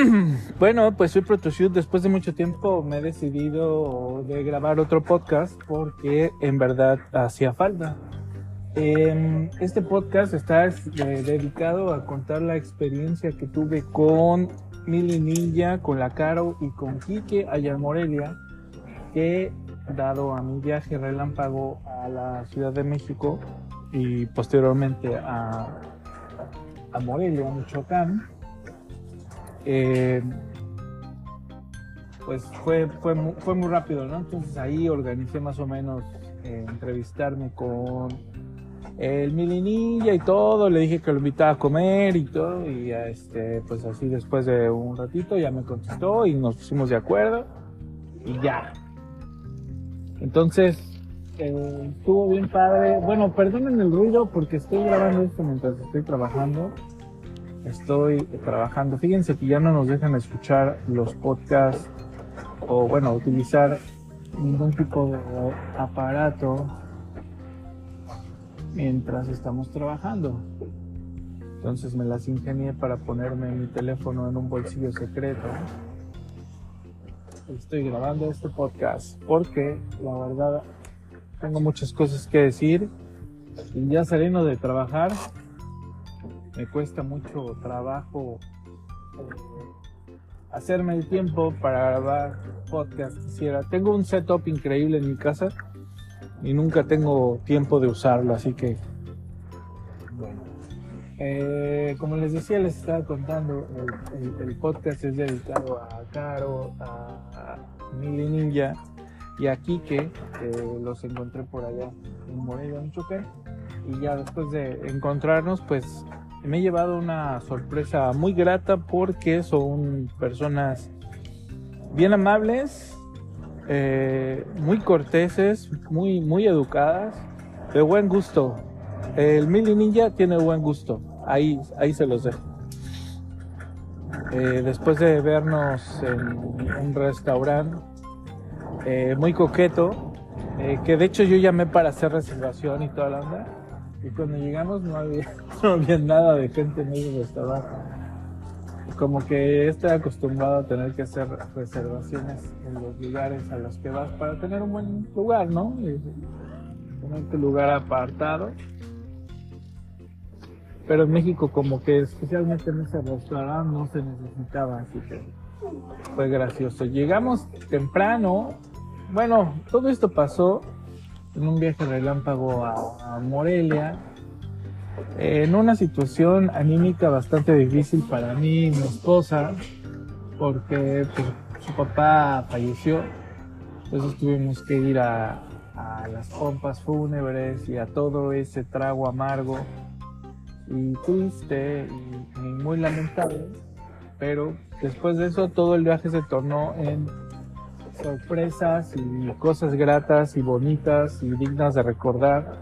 bueno, pues soy Protoshoot. Después de mucho tiempo me he decidido de grabar otro podcast porque en verdad hacía falta. Em, este podcast está eh, dedicado a contar la experiencia que tuve con Mili Ninja, con la Caro y con Quique allá en Morelia, que dado a mi viaje relámpago a la Ciudad de México y posteriormente a, a Morelia, Michoacán, eh, pues fue, fue, fue muy rápido, ¿no? Entonces ahí organicé más o menos eh, entrevistarme con el milinilla y todo, le dije que lo invitaba a comer y todo, y este, pues así después de un ratito ya me contestó y nos pusimos de acuerdo y ya. Entonces, eh, estuvo bien padre. Bueno, perdonen el ruido porque estoy grabando esto mientras estoy trabajando estoy trabajando. Fíjense que ya no nos dejan escuchar los podcasts o bueno, utilizar ningún tipo de aparato mientras estamos trabajando. Entonces me las ingenié para ponerme mi teléfono en un bolsillo secreto. Estoy grabando este podcast porque la verdad tengo muchas cosas que decir y ya saliendo de trabajar me cuesta mucho trabajo eh, hacerme el tiempo para grabar podcast. Quisiera. Tengo un setup increíble en mi casa y nunca tengo tiempo de usarlo, así que bueno. Eh, como les decía, les estaba contando, el, podcast es dedicado a Caro, a, Mili Ninja y a Kike, que los encontré por allá en Morelia, Michoacán. Y ya después de encontrarnos, pues me he llevado una sorpresa muy grata porque son personas bien amables, eh, muy corteses, muy, muy educadas, de buen gusto. El Mili Ninja tiene buen gusto, ahí, ahí se los dejo. Eh, después de vernos en un restaurante eh, muy coqueto, que de hecho yo llamé para hacer reservación y toda la onda, y cuando llegamos no había no había nada de gente en ese restaurante. Como que estoy acostumbrado a tener que hacer reservaciones en los lugares a los que vas para tener un buen lugar, ¿no? Tener tu lugar apartado. Pero en México como que especialmente en ese restaurante no se necesitaba, así que fue gracioso. Llegamos temprano. Bueno, todo esto pasó en un viaje relámpago a, Morelia. En una situación anímica bastante difícil para mí y mi esposa, porque pues, su papá falleció, entonces tuvimos que ir a, las pompas fúnebres y a todo ese trago amargo y triste y, muy lamentable, pero después de eso todo el viaje se tornó en sorpresas y cosas gratas y bonitas y dignas de recordar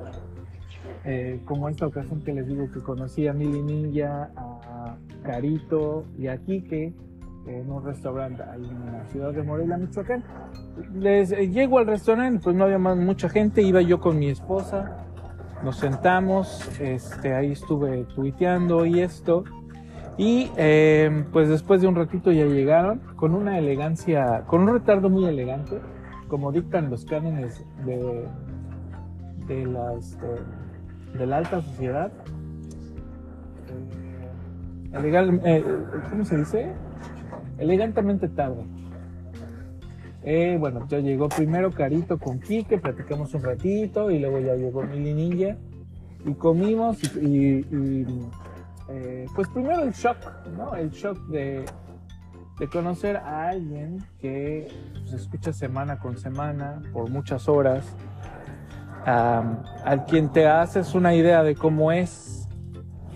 eh, como esta ocasión que les digo que conocí a Mili Ninja, a Carito y a Quique en un restaurante ahí en la ciudad de Morelia, Michoacán. Les eh, llego al restaurante, pues no había más mucha gente, iba yo con mi esposa, nos sentamos, este, ahí estuve tuiteando y esto. Y eh, pues después de un ratito ya llegaron con una elegancia, con un retardo muy elegante, como dictan los cánones de, de la, este, de la alta sociedad, eh, eh, ¿cómo se dice? Elegantemente tarde. Eh, bueno, ya llegó primero Carito con Kike, platicamos un ratito y luego ya llegó Mili Ninja y comimos y, pues primero el shock, ¿no? El shock de, de conocer a alguien que se pues, escucha semana con semana por muchas horas, al quien te haces una idea de cómo es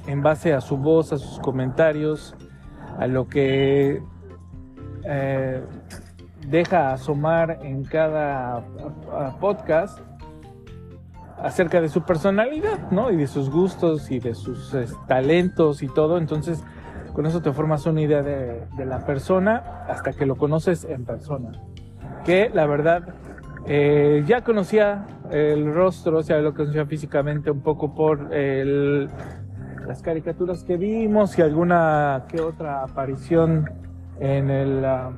en base a su voz, a sus comentarios, a lo que eh, deja asomar en cada podcast acerca de su personalidad, ¿no? Y de sus gustos y de sus talentos y todo. Entonces, con eso te formas una idea de, la persona hasta que lo conoces en persona. Que la verdad eh, ya conocía el rostro, o sea, lo conocía físicamente un poco por las caricaturas que vimos y alguna que otra aparición en el, ah,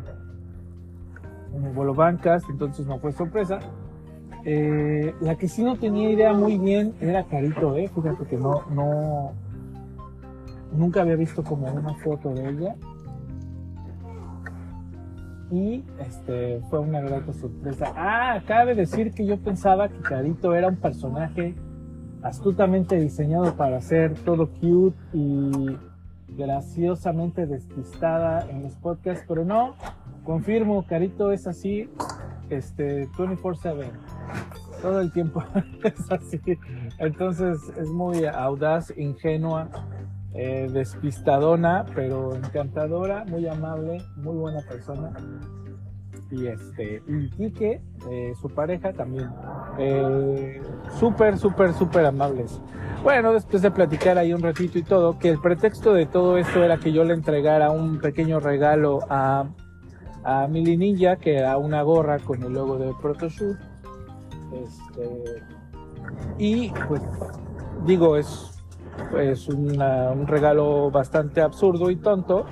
en el Bolo Bancas, entonces no fue sorpresa. Eh, la que sí no tenía idea muy bien era Carito, ¿eh? Fíjate que no, no, nunca había visto como una foto de ella. Y este, fue una grata sorpresa. Ah, cabe decir que yo pensaba que Carito era un personaje astutamente diseñado para ser todo cute y graciosamente despistada en los podcasts, pero no, confirmo, Carito es así, este, 24/7, todo el tiempo es así, entonces es muy audaz, ingenua, eh, despistadona, pero encantadora, muy amable, muy buena persona. Y este, y Quique, eh, su pareja también, eh, súper, súper, súper amables. Bueno, después de platicar ahí un ratito y todo, que el pretexto de todo esto era que yo le entregara un pequeño regalo a, a Mili Ninja, que era una gorra con el logo de Protoshoot. Este, y pues digo, es pues un regalo bastante absurdo y tonto,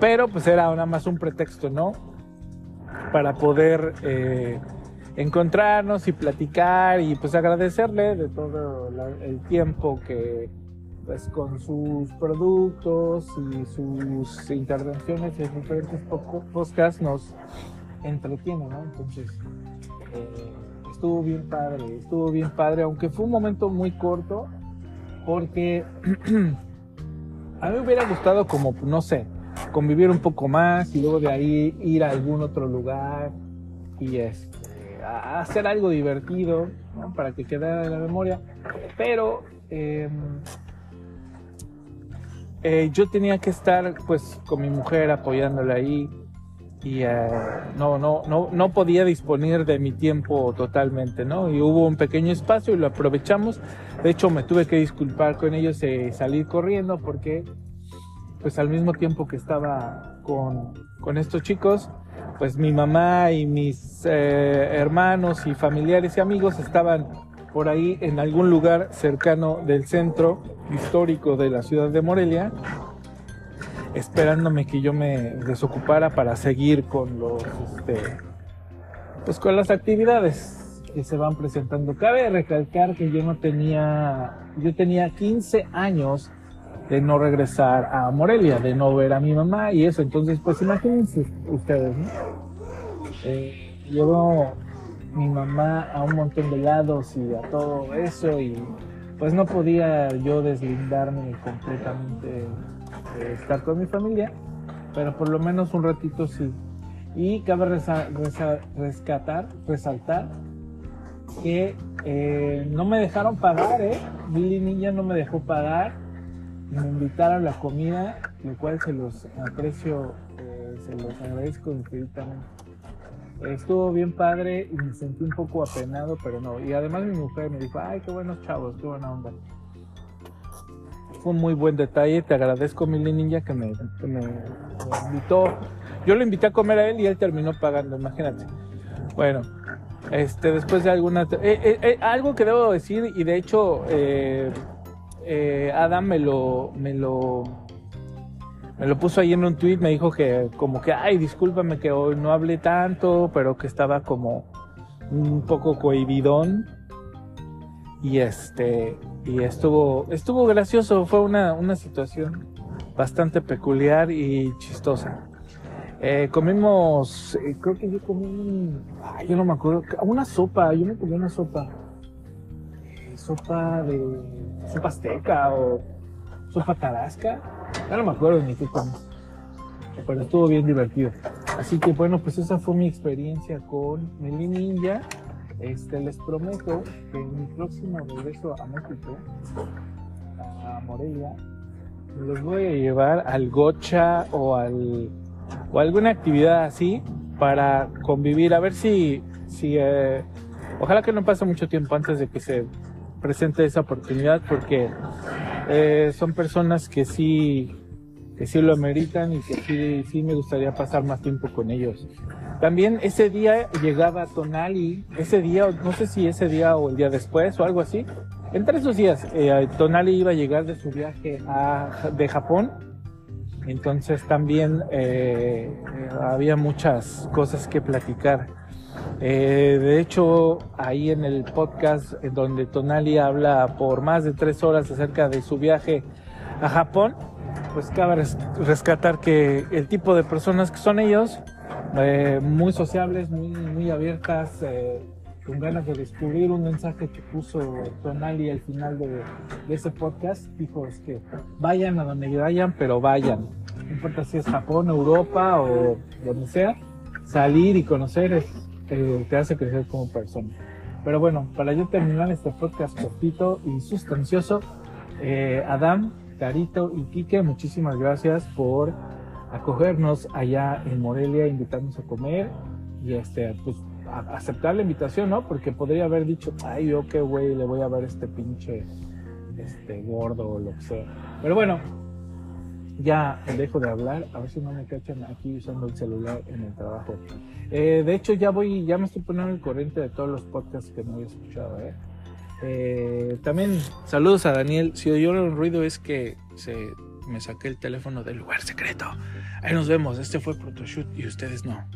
pero pues era nada más un pretexto, ¿no? Para poder eh, encontrarnos y platicar y pues agradecerle de todo el tiempo que pues con sus productos y sus intervenciones en diferentes podcasts nos entretiene, ¿no? Entonces, eh, estuvo bien padre, estuvo bien padre, aunque fue un momento muy corto, porque a mí me hubiera gustado como, no sé, convivir un poco más y luego de ahí ir a algún otro lugar y este, hacer algo divertido para que quede en la memoria. Pero em, eh, yo tenía que estar pues con mi mujer apoyándola ahí y eh, no, no, no, no podía disponer de mi tiempo totalmente, ¿no? Y hubo un pequeño espacio y lo aprovechamos. De hecho, me tuve que disculpar con ellos y salir corriendo porque, pues al mismo tiempo que estaba con, con estos chicos, pues mi mamá y mis eh, hermanos y familiares y amigos estaban por ahí en algún lugar cercano del centro histórico de la ciudad de Morelia esperándome que yo me desocupara para seguir con los este, pues con las actividades que se van presentando. Cabe recalcar que yo no tenía yo tenía 15 años de no regresar a Morelia, de no ver a mi mamá y eso, entonces pues imagínense ustedes, ¿no? Eh, llevo mi mamá a un montón de lados y a todo eso y pues no podía yo deslindarme completamente estar con mi familia, pero por lo menos un ratito sí. Y cabe rescatar, resaltar que eh, no me dejaron pagar, ¿eh? Billy Niña no me dejó pagar. Me invitaron a la comida, lo cual se los aprecio, eh, se los agradezco infinitamente. Estuvo bien padre y me sentí un poco apenado, pero no. Y además mi mujer me dijo, ay, qué buenos chavos, qué buena onda fue un muy buen detalle. Te agradezco, Mili Ninja, que me, invitó. Yo lo invité a comer a él y él terminó pagando, imagínate. Bueno, este, después de alguna. Eh, eh, eh, algo que debo decir, y de hecho, Adam me lo, me lo. Me lo puso ahí en un tweet, me dijo que como que, ay, discúlpame que hoy no hablé tanto, pero que estaba como un poco cohibidón. Y este, y estuvo, estuvo gracioso, fue una, una situación bastante peculiar y chistosa. Eh, comimos, eh, creo que yo comí, yo no me acuerdo, una sopa, yo me comí una sopa. Sopa de, sopa azteca o sopa tarasca, ya no me acuerdo ni qué comí. Pero estuvo bien divertido. Así que bueno, pues esa fue mi experiencia con Meli Ninja. Este, les prometo que en mi próximo regreso a México, a Morelia, los voy a llevar al gocha o al o alguna actividad así para convivir, a ver si, si eh, ojalá que no pase mucho tiempo antes de que se presente esa oportunidad porque eh, son personas que sí que sí lo ameritan y que sí, sí me gustaría pasar más tiempo con ellos. También ese día llegaba Tonali, ese día, no sé si ese día o el día después o algo así. Entre esos días, eh, Tonali iba a llegar de su viaje a, de Japón Entonces también eh, había muchas cosas que platicar. Eh, de hecho, ahí en el podcast donde Tonali habla por más de tres horas acerca de su viaje a Japón, pues cabe rescatar que el tipo de personas que son ellos, eh, muy sociables, muy, muy abiertas, eh, con ganas de descubrir un mensaje que puso Tonali al final de, ese podcast, dijo es que vayan a donde vayan, pero vayan. No importa si es Japón, Europa o donde sea, salir y conocer es, eh, te hace crecer como persona. Pero bueno, para yo terminar este podcast cortito y sustancioso, Adam, Carito y Quique, muchísimas gracias por acogernos allá en Morelia, invitarnos a comer y este, pues aceptar la invitación, ¿no? Porque podría haber dicho, ay, yo qué güey, le voy a ver este pinche este gordo o lo que sea. Pero bueno, ya dejo de hablar, a ver si no me cachan aquí usando el celular en el trabajo. Eh, de hecho, ya voy, ya me estoy poniendo el corriente de todos los podcasts que no había escuchado, ¿eh? Eh, también saludos a Daniel. Si oyeron ruido es que se me saqué el teléfono del lugar secreto. Ahí nos vemos. Este fue Protoshoot y ustedes no.